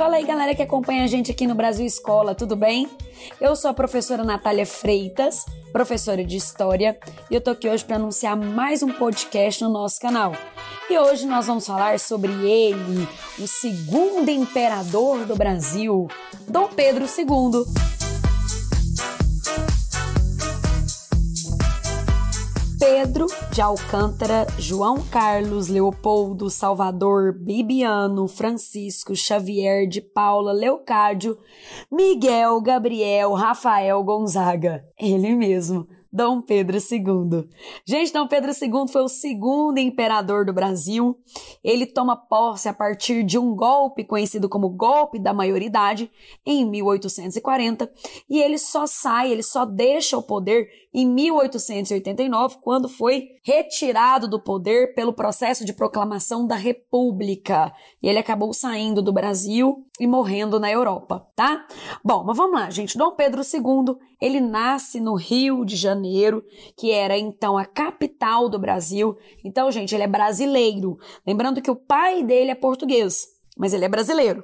Fala aí, galera que acompanha a gente aqui no Brasil Escola, tudo bem? Eu sou a professora Natália Freitas, professora de História, e eu tô aqui hoje para anunciar mais um podcast no nosso canal. E hoje nós vamos falar sobre ele, o segundo imperador do Brasil, Dom Pedro II. Pedro de Alcântara, João Carlos, Leopoldo, Salvador, Bibiano, Francisco, Xavier de Paula, Leocádio, Miguel, Gabriel, Rafael Gonzaga. Ele mesmo. Dom Pedro II. Gente, Dom Pedro II foi o segundo imperador do Brasil. Ele toma posse a partir de um golpe conhecido como golpe da maioridade em 1840 e ele só sai, ele só deixa o poder em 1889, quando foi retirado do poder pelo processo de proclamação da República. E ele acabou saindo do Brasil e morrendo na Europa, tá? Bom, mas vamos lá, gente. Dom Pedro II, ele nasce no Rio de Janeiro, que era então a capital do Brasil. Então, gente, ele é brasileiro. Lembrando que o pai dele é português, mas ele é brasileiro.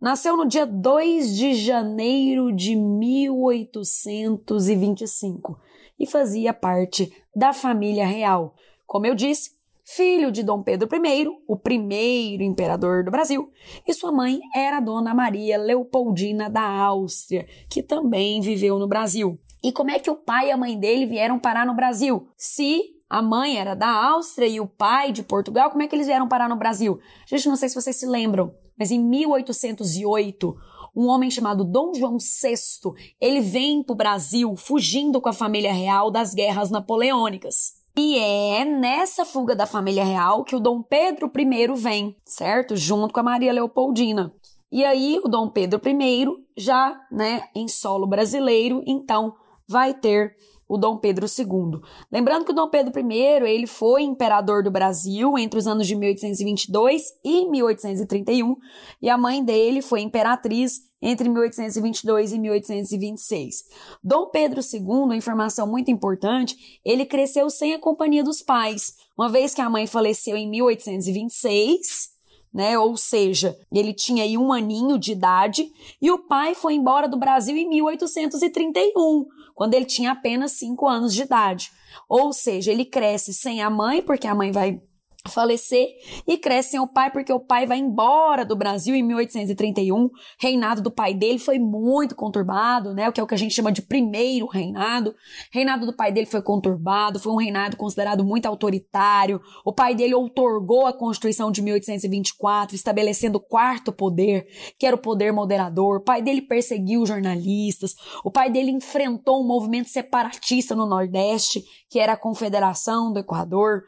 Nasceu no dia 2 de janeiro de 1825 e fazia parte da família real. Como eu disse, filho de Dom Pedro I, o primeiro imperador do Brasil, e sua mãe era Dona Maria Leopoldina da Áustria, que também viveu no Brasil. E como é que o pai e a mãe dele vieram parar no Brasil? Se a mãe era da Áustria e o pai de Portugal, como é que eles vieram parar no Brasil? Gente, não sei se vocês se lembram, mas em 1808, um homem chamado Dom João VI, ele vem para o Brasil fugindo com a família real das guerras napoleônicas. E é nessa fuga da família real que o Dom Pedro I vem, certo? Junto com a Maria Leopoldina. E aí o Dom Pedro I, já, né, em solo brasileiro, então vai ter o Dom Pedro II. Lembrando que o Dom Pedro I, ele foi imperador do Brasil entre os anos de 1822 e 1831, e a mãe dele foi imperatriz entre 1822 e 1826. Dom Pedro II, informação muito importante, ele cresceu sem a companhia dos pais, uma vez que a mãe faleceu em 1826, né? Ou seja, ele tinha aí um aninho de idade e o pai foi embora do Brasil em 1831, quando ele tinha apenas cinco anos de idade. Ou seja, ele cresce sem a mãe, porque a mãe vai falecer e cresce sem o pai porque o pai vai embora do Brasil em 1831. Reinado do pai dele foi muito conturbado, né? O que é o que a gente chama de primeiro reinado. Reinado do pai dele foi conturbado, foi um reinado considerado muito autoritário. O pai dele outorgou a Constituição de 1824, estabelecendo o quarto poder, que era o poder moderador. O pai dele perseguiu jornalistas. O pai dele enfrentou um movimento separatista no Nordeste, que era a Confederação do Equador.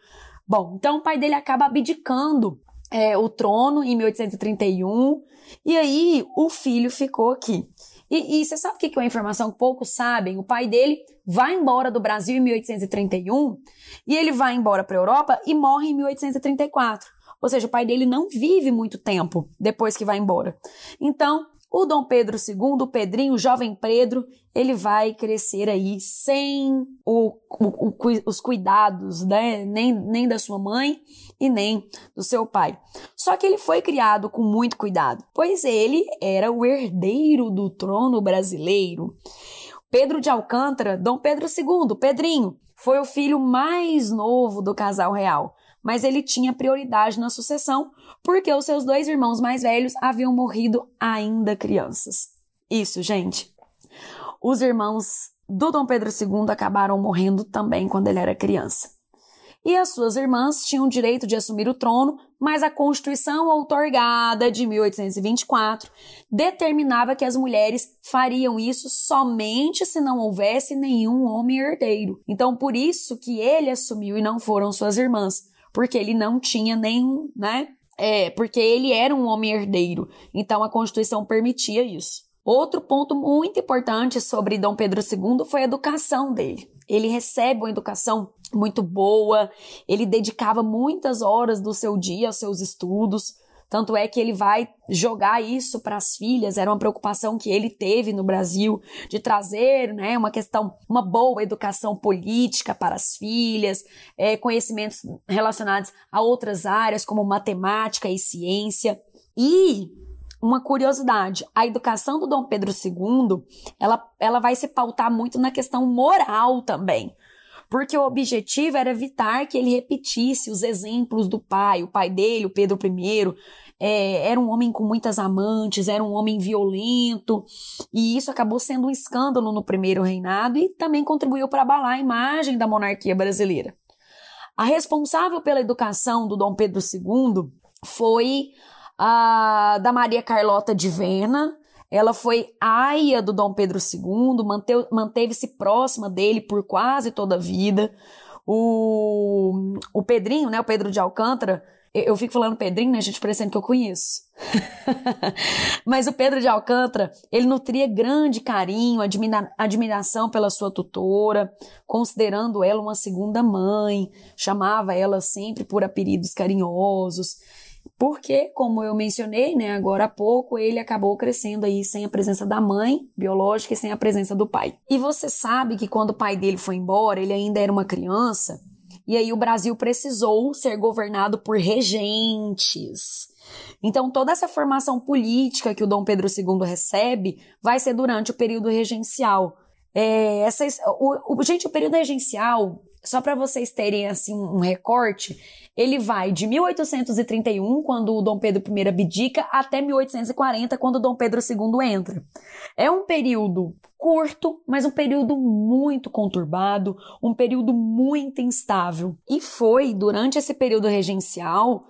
Bom, então o pai dele acaba abdicando é, o trono em 1831 e aí o filho ficou aqui. E, e você sabe o que é uma informação que poucos sabem? O pai dele vai embora do Brasil em 1831 e ele vai embora para a Europa e morre em 1834. Ou seja, o pai dele não vive muito tempo depois que vai embora. Então, o Dom Pedro II, o Pedrinho, o jovem Pedro, ele vai crescer aí sem o, o, os cuidados, né? Nem, nem da sua mãe e nem do seu pai. Só que ele foi criado com muito cuidado, pois ele era o herdeiro do trono brasileiro. Pedro de Alcântara, Dom Pedro II, Pedrinho, foi o filho mais novo do casal real mas ele tinha prioridade na sucessão porque os seus dois irmãos mais velhos haviam morrido ainda crianças. Isso, gente. Os irmãos do Dom Pedro II acabaram morrendo também quando ele era criança. E as suas irmãs tinham o direito de assumir o trono, mas a Constituição outorgada de 1824 determinava que as mulheres fariam isso somente se não houvesse nenhum homem herdeiro. Então, por isso que ele assumiu e não foram suas irmãs, porque ele não tinha nenhum, né? É, porque ele era um homem herdeiro. Então a Constituição permitia isso. Outro ponto muito importante sobre Dom Pedro II foi a educação dele. Ele recebe uma educação muito boa, ele dedicava muitas horas do seu dia aos seus estudos. Tanto é que ele vai jogar isso para as filhas, era uma preocupação que ele teve no Brasil de trazer, né, uma questão, uma boa educação política para as filhas, é, conhecimentos relacionados a outras áreas como matemática e ciência. E uma curiosidade, a educação do Dom Pedro II, ela, ela vai se pautar muito na questão moral também. Porque o objetivo era evitar que ele repetisse os exemplos do pai, o pai dele, o Pedro I, é, era um homem com muitas amantes, era um homem violento, e isso acabou sendo um escândalo no primeiro reinado e também contribuiu para abalar a imagem da monarquia brasileira. A responsável pela educação do Dom Pedro II foi a da Maria Carlota de Vena. Ela foi aia do Dom Pedro II, manteve-se próxima dele por quase toda a vida. O, o Pedrinho, né, o Pedro de Alcântara, eu fico falando Pedrinho, né, gente, parecendo que eu conheço. Mas o Pedro de Alcântara, ele nutria grande carinho, admira admiração pela sua tutora, considerando ela uma segunda mãe, chamava ela sempre por apelidos carinhosos. Porque, como eu mencionei, né, agora há pouco, ele acabou crescendo aí sem a presença da mãe biológica e sem a presença do pai. E você sabe que quando o pai dele foi embora, ele ainda era uma criança, e aí o Brasil precisou ser governado por regentes. Então, toda essa formação política que o Dom Pedro II recebe vai ser durante o período regencial. É, essa, o, o, gente, o período regencial, só para vocês terem assim um recorte, ele vai de 1831, quando o Dom Pedro I abdica, até 1840, quando o Dom Pedro II entra. É um período curto, mas um período muito conturbado, um período muito instável. E foi durante esse período regencial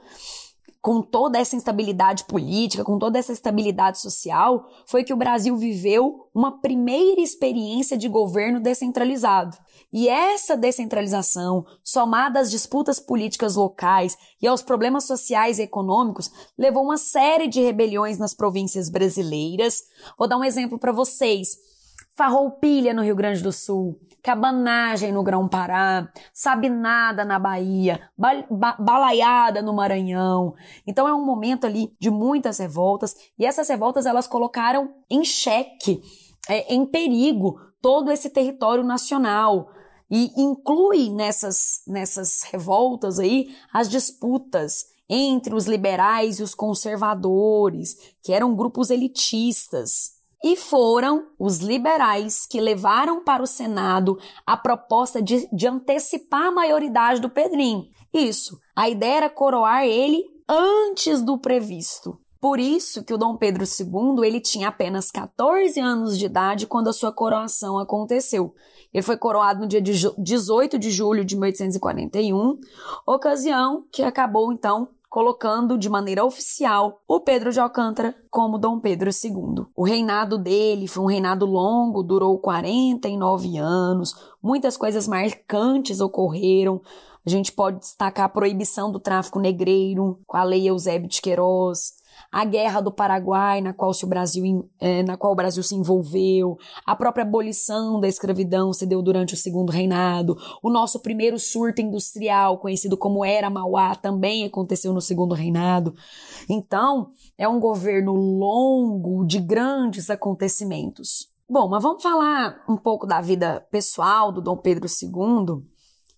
com toda essa instabilidade política, com toda essa estabilidade social, foi que o Brasil viveu uma primeira experiência de governo descentralizado. E essa descentralização, somada às disputas políticas locais e aos problemas sociais e econômicos, levou uma série de rebeliões nas províncias brasileiras. Vou dar um exemplo para vocês. Farroupilha, no Rio Grande do Sul, Cabanagem, no Grão-Pará, Sabinada, na Bahia, ba ba Balaiada, no Maranhão. Então é um momento ali de muitas revoltas e essas revoltas elas colocaram em xeque, é, em perigo, todo esse território nacional e inclui nessas, nessas revoltas aí as disputas entre os liberais e os conservadores, que eram grupos elitistas. E foram os liberais que levaram para o Senado a proposta de, de antecipar a maioridade do Pedrinho. Isso, a ideia era coroar ele antes do previsto. Por isso que o Dom Pedro II ele tinha apenas 14 anos de idade quando a sua coroação aconteceu. Ele foi coroado no dia 18 de julho de 1841, ocasião que acabou então colocando de maneira oficial o Pedro de Alcântara como Dom Pedro II. O reinado dele foi um reinado longo, durou 49 anos, muitas coisas marcantes ocorreram. A gente pode destacar a proibição do tráfico negreiro com a lei Eusébio de Queiroz, a Guerra do Paraguai, na qual, o Brasil, é, na qual o Brasil se envolveu, a própria abolição da escravidão se deu durante o segundo reinado, o nosso primeiro surto industrial, conhecido como Era Mauá, também aconteceu no segundo reinado. Então, é um governo longo de grandes acontecimentos. Bom, mas vamos falar um pouco da vida pessoal do Dom Pedro II.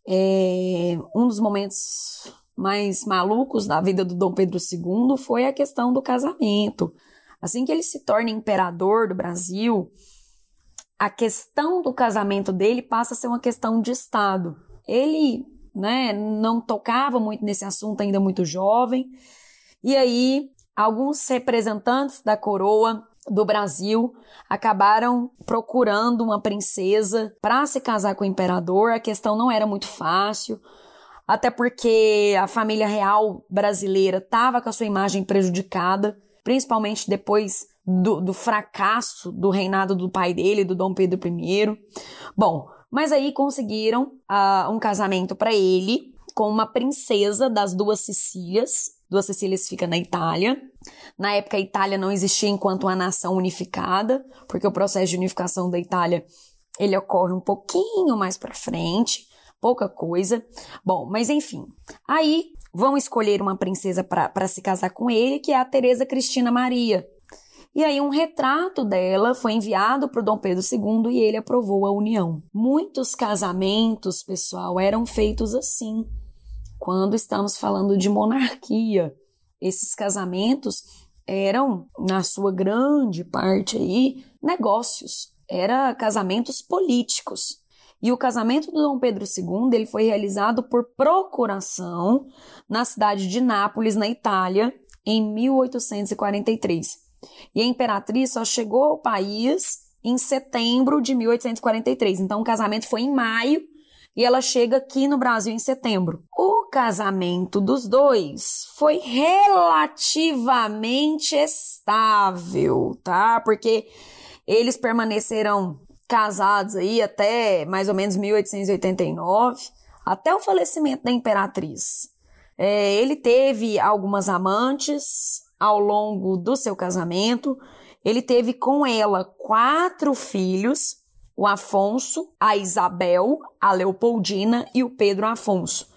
É, um dos momentos mais malucos da vida do Dom Pedro II foi a questão do casamento. Assim que ele se torna imperador do Brasil, a questão do casamento dele passa a ser uma questão de Estado. Ele né, não tocava muito nesse assunto, ainda muito jovem, e aí alguns representantes da coroa do Brasil acabaram procurando uma princesa para se casar com o imperador. A questão não era muito fácil até porque a família real brasileira estava com a sua imagem prejudicada, principalmente depois do, do, fracasso do reinado do pai dele, do Dom Pedro I. Bom, mas aí conseguiram uh, um casamento para ele com uma princesa das duas Sicílias. Duas Sicílias fica na Itália. Na época, a Itália não existia enquanto uma nação unificada, porque o processo de unificação da Itália ele ocorre um pouquinho mais para frente pouca coisa. Bom, mas enfim. Aí vão escolher uma princesa para se casar com ele, que é a Teresa Cristina Maria. E aí um retrato dela foi enviado para o Dom Pedro II e ele aprovou a união. Muitos casamentos, pessoal, eram feitos assim. Quando estamos falando de monarquia, esses casamentos eram, na sua grande parte aí, negócios, era casamentos políticos. E o casamento do Dom Pedro II ele foi realizado por procuração na cidade de Nápoles, na Itália, em 1843. E a imperatriz só chegou ao país em setembro de 1843. Então o casamento foi em maio e ela chega aqui no Brasil em setembro. O casamento dos dois foi relativamente estável, tá? Porque eles permaneceram casados aí até mais ou menos 1889, até o falecimento da imperatriz. É, ele teve algumas amantes ao longo do seu casamento. Ele teve com ela quatro filhos: o Afonso, a Isabel, a Leopoldina e o Pedro Afonso.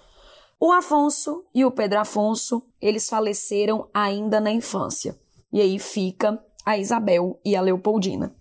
O Afonso e o Pedro Afonso, eles faleceram ainda na infância. E aí fica a Isabel e a Leopoldina.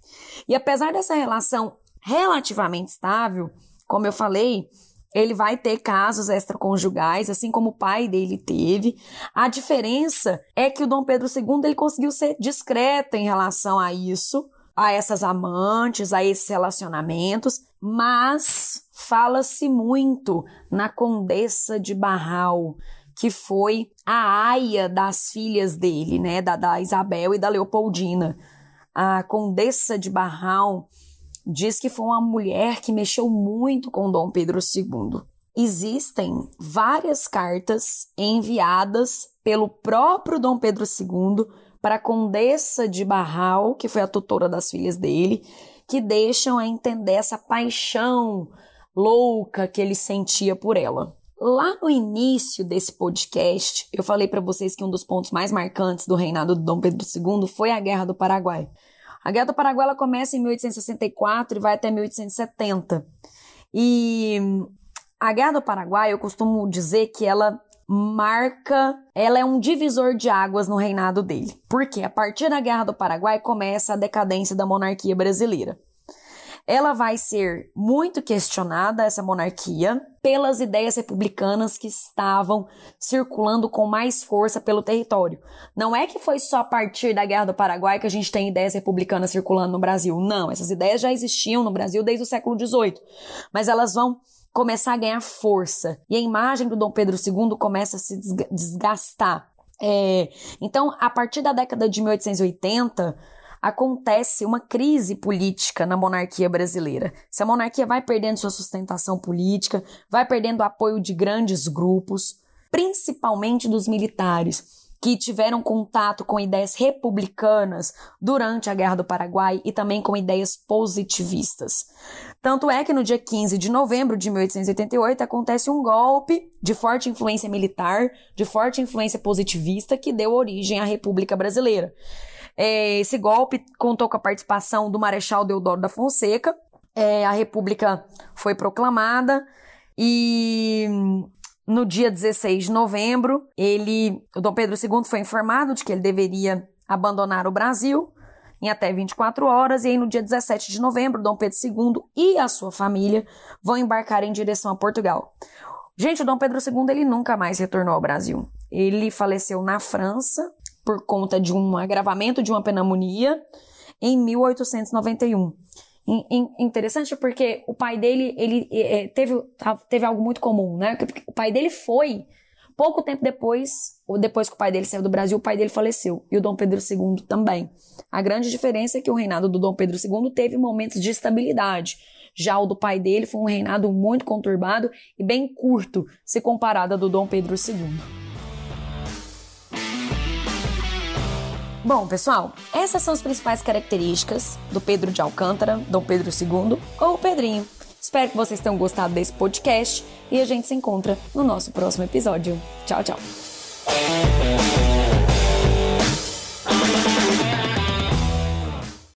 E apesar dessa relação relativamente estável, como eu falei, ele vai ter casos extraconjugais, assim como o pai dele teve. A diferença é que o Dom Pedro II ele conseguiu ser discreto em relação a isso, a essas amantes, a esses relacionamentos, mas fala-se muito na Condessa de Barral, que foi a aia das filhas dele, né, da, da Isabel e da Leopoldina. A Condessa de Barral diz que foi uma mulher que mexeu muito com Dom Pedro II. Existem várias cartas enviadas pelo próprio Dom Pedro II para a Condessa de Barral, que foi a tutora das filhas dele, que deixam a entender essa paixão louca que ele sentia por ela. Lá no início desse podcast, eu falei para vocês que um dos pontos mais marcantes do reinado do Dom Pedro II foi a Guerra do Paraguai. A Guerra do Paraguai ela começa em 1864 e vai até 1870. E a Guerra do Paraguai, eu costumo dizer que ela marca, ela é um divisor de águas no reinado dele. Porque a partir da Guerra do Paraguai começa a decadência da monarquia brasileira ela vai ser muito questionada, essa monarquia, pelas ideias republicanas que estavam circulando com mais força pelo território. Não é que foi só a partir da Guerra do Paraguai que a gente tem ideias republicanas circulando no Brasil. Não, essas ideias já existiam no Brasil desde o século XVIII. Mas elas vão começar a ganhar força. E a imagem do Dom Pedro II começa a se desgastar. É, então, a partir da década de 1880, acontece uma crise política na monarquia brasileira. Se a monarquia vai perdendo sua sustentação política, vai perdendo apoio de grandes grupos, principalmente dos militares, que tiveram contato com ideias republicanas durante a Guerra do Paraguai e também com ideias positivistas. Tanto é que no dia 15 de novembro de 1888 acontece um golpe de forte influência militar, de forte influência positivista, que deu origem à República Brasileira. É, esse golpe contou com a participação do Marechal Deodoro da Fonseca. É, a República foi proclamada e no dia 16 de novembro, ele, o Dom Pedro II foi informado de que ele deveria abandonar o Brasil em até 24 horas, e aí no dia 17 de novembro, Dom Pedro II e a sua família vão embarcar em direção a Portugal. Gente, o Dom Pedro II ele nunca mais retornou ao Brasil. Ele faleceu na França por conta de um agravamento de uma pneumonia em 1891. Interessante porque o pai dele ele é, teve, teve algo muito comum, né? O pai dele foi pouco tempo depois, ou depois que o pai dele saiu do Brasil, o pai dele faleceu e o Dom Pedro II também. A grande diferença é que o reinado do Dom Pedro II teve momentos de estabilidade. Já o do pai dele foi um reinado muito conturbado e bem curto, se comparado ao do Dom Pedro II. Bom, pessoal, essas são as principais características do Pedro de Alcântara, Dom Pedro II ou Pedrinho. Espero que vocês tenham gostado desse podcast e a gente se encontra no nosso próximo episódio. Tchau, tchau!